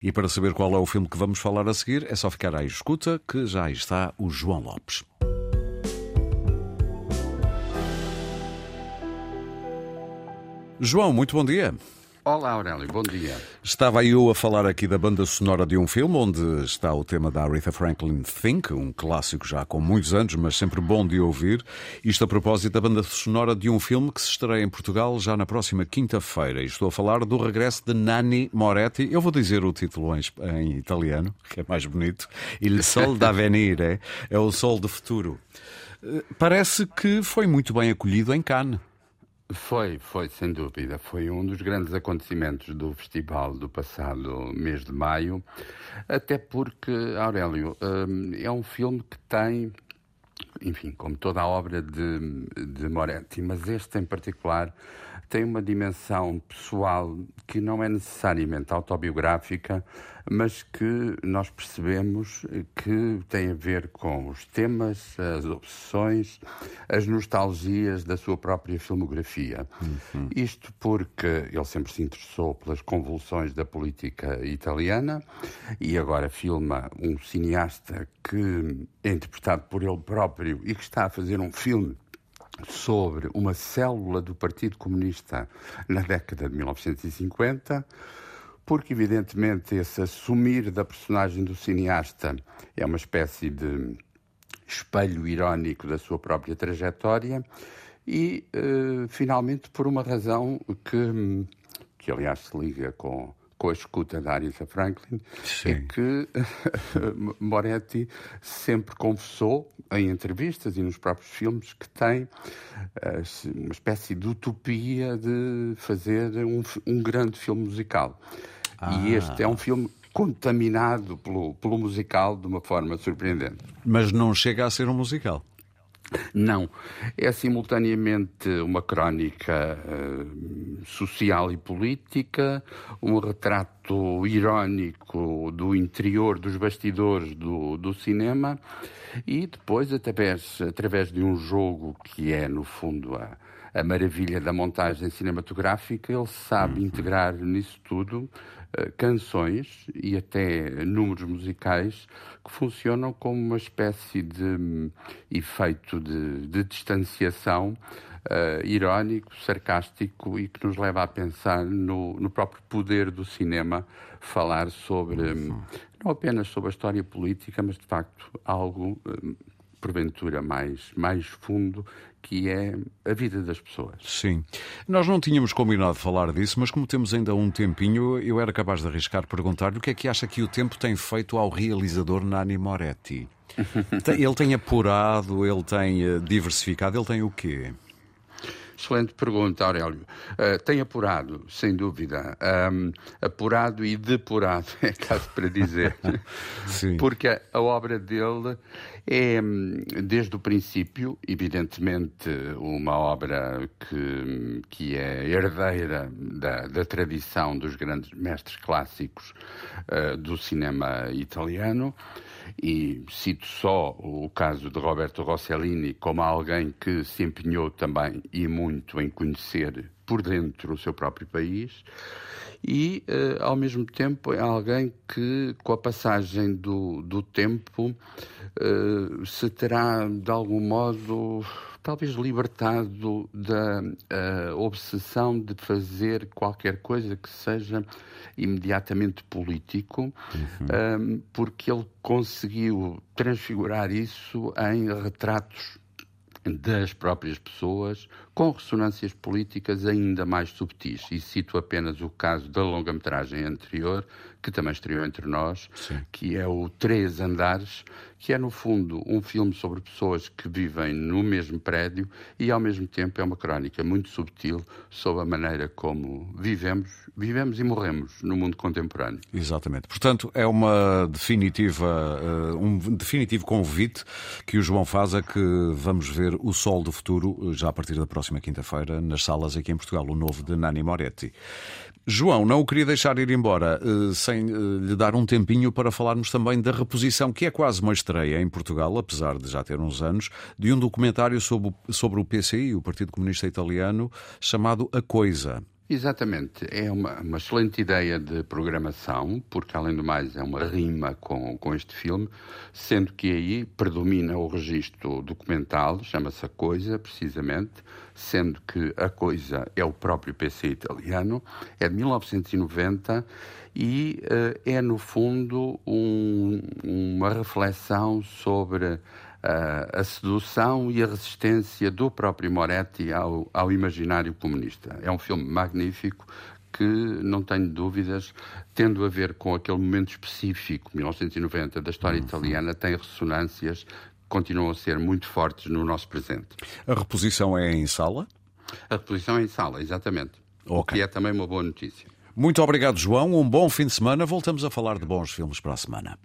E para saber qual é o filme que vamos falar a seguir, é só ficar à escuta que já está o João Lopes. João, muito bom dia. Olá, Aurélio, bom dia. Estava eu a falar aqui da banda sonora de um filme onde está o tema da Aretha Franklin Think, um clássico já com muitos anos, mas sempre bom de ouvir. Isto a propósito da banda sonora de um filme que se estreia em Portugal já na próxima quinta-feira. Estou a falar do regresso de Nanni Moretti. Eu vou dizer o título em, em italiano, que é mais bonito. Il Sol da Venire, é o Sol do Futuro. Eh, parece que foi muito bem acolhido em Cannes. Foi, foi, sem dúvida. Foi um dos grandes acontecimentos do festival do passado mês de maio, até porque, Aurélio, hum, é um filme que tem, enfim, como toda a obra de, de Moretti, mas este em particular tem uma dimensão pessoal que não é necessariamente autobiográfica, mas que nós percebemos que tem a ver com os temas, as obsessões, as nostalgias da sua própria filmografia. Uhum. Isto porque ele sempre se interessou pelas convulsões da política italiana e agora filma um cineasta que é interpretado por ele próprio e que está a fazer um filme sobre uma célula do Partido Comunista na década de 1950, porque, evidentemente, esse assumir da personagem do cineasta é uma espécie de espelho irónico da sua própria trajetória e, uh, finalmente, por uma razão que, que, aliás, se liga com com a escuta da Aretha Franklin, Sim. é que Moretti sempre confessou em entrevistas e nos próprios filmes que tem eh, uma espécie de utopia de fazer um, um grande filme musical. Ah. E este é um filme contaminado pelo, pelo musical de uma forma surpreendente. Mas não chega a ser um musical. Não. É simultaneamente uma crónica uh, social e política, um retrato irónico do interior, dos bastidores do, do cinema e depois, através, através de um jogo que é, no fundo, a, a maravilha da montagem cinematográfica, ele sabe uhum. integrar nisso tudo uh, canções e até números musicais que funcionam como uma espécie de um, efeito de, de distanciação uh, irónico, sarcástico e que nos leva a pensar no, no próprio poder do cinema falar sobre, um, não apenas sobre a história política, mas de facto algo. Um, porventura mais, mais fundo, que é a vida das pessoas. Sim. Nós não tínhamos combinado falar disso, mas como temos ainda um tempinho, eu era capaz de arriscar perguntar-lhe o que é que acha que o tempo tem feito ao realizador Nani Moretti. ele tem apurado, ele tem eh, diversificado, ele tem o quê? Excelente pergunta, Aurélio. Uh, tem apurado, sem dúvida. Um, apurado e depurado, é caso para dizer. Porque a, a, obra dele é, desde o princípio, evidentemente, uma obra que, que é herdeira da, da tradição dos grandes mestres clássicos uh, do cinema italiano. E cito só o caso de Roberto Rossellini como alguém que se empenhou também e muito em conhecer por dentro o seu próprio país. E, uh, ao mesmo tempo, é alguém que, com a passagem do, do tempo, uh, se terá, de algum modo, talvez libertado da uh, obsessão de fazer qualquer coisa que seja imediatamente político, uhum. um, porque ele conseguiu transfigurar isso em retratos das próprias pessoas, com ressonâncias políticas ainda mais subtis. E cito apenas o caso da longa-metragem anterior, que também estreou entre nós, Sim. que é o Três Andares, que é, no fundo, um filme sobre pessoas que vivem no mesmo prédio e, ao mesmo tempo, é uma crónica muito subtil sobre a maneira como vivemos, vivemos e morremos no mundo contemporâneo. Exatamente. Portanto, é uma definitiva, uh, um definitivo convite que o João faz a que vamos ver O Sol do Futuro, eh, já a partir da próxima quinta-feira, nas salas aqui em Portugal, o novo de Nani Moretti. João, não o queria deixar ir embora uh, sem uh, lhe dar um tempinho para falarmos também da reposição, que é quase uma estreia em Portugal, apesar de já ter uns anos, de um documentário sobre, sobre o PCI, o Partido Comunista Italiano, chamado A Coisa. Exatamente. É uma, uma, excelente ideia de programação, porque, além do mais, é uma rima com, com este filme, sendo que aí predomina o registro documental, chama-se A Coisa, precisamente, sendo que A Coisa é o próprio PC italiano, é de 1990 e uh, é, no fundo, um, uma reflexão sobre a sedução e a resistência do próprio Moretti ao, ao imaginário comunista. É um filme magnífico que, não tenho dúvidas, tendo a ver com aquele momento específico, 1990, da história uhum. italiana, tem ressonâncias que continuam a ser muito fortes no nosso presente. A reposição é em sala? A reposição é em sala, exatamente. Okay. Que é também uma boa notícia. Muito obrigado, João. Um bom fim de semana. Voltamos a falar de bons filmes para a semana.